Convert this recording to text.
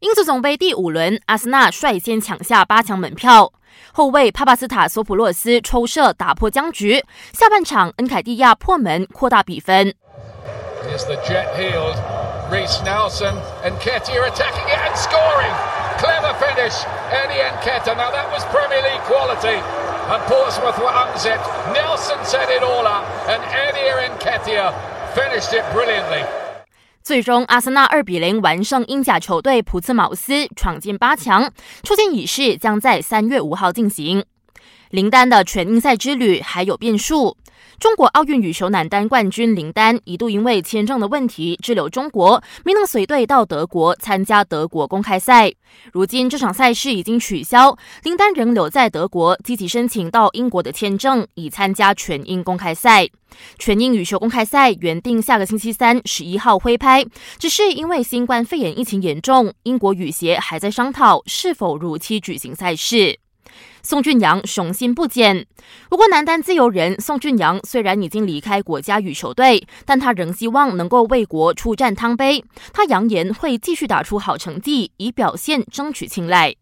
英足总杯第五轮，阿森纳率先抢下八强门票。后卫帕帕斯塔索普洛斯抽射打破僵局。下半场，恩凯蒂亚破门扩大比分。 最终，阿森纳二比零完胜英甲球队普茨茅斯，闯进八强。出线仪式将在三月五号进行。林丹的全英赛之旅还有变数。中国奥运羽球男单冠军林丹一度因为签证的问题滞留中国，没能随队到德国参加德国公开赛。如今这场赛事已经取消，林丹仍留在德国，积极申请到英国的签证，以参加全英公开赛。全英羽球公开赛原定下个星期三十一号挥拍，只是因为新冠肺炎疫情严重，英国羽协还在商讨是否如期举行赛事。宋俊阳雄心不减。不过，男单自由人宋俊阳虽然已经离开国家羽球队，但他仍希望能够为国出战汤杯。他扬言会继续打出好成绩，以表现争取青睐。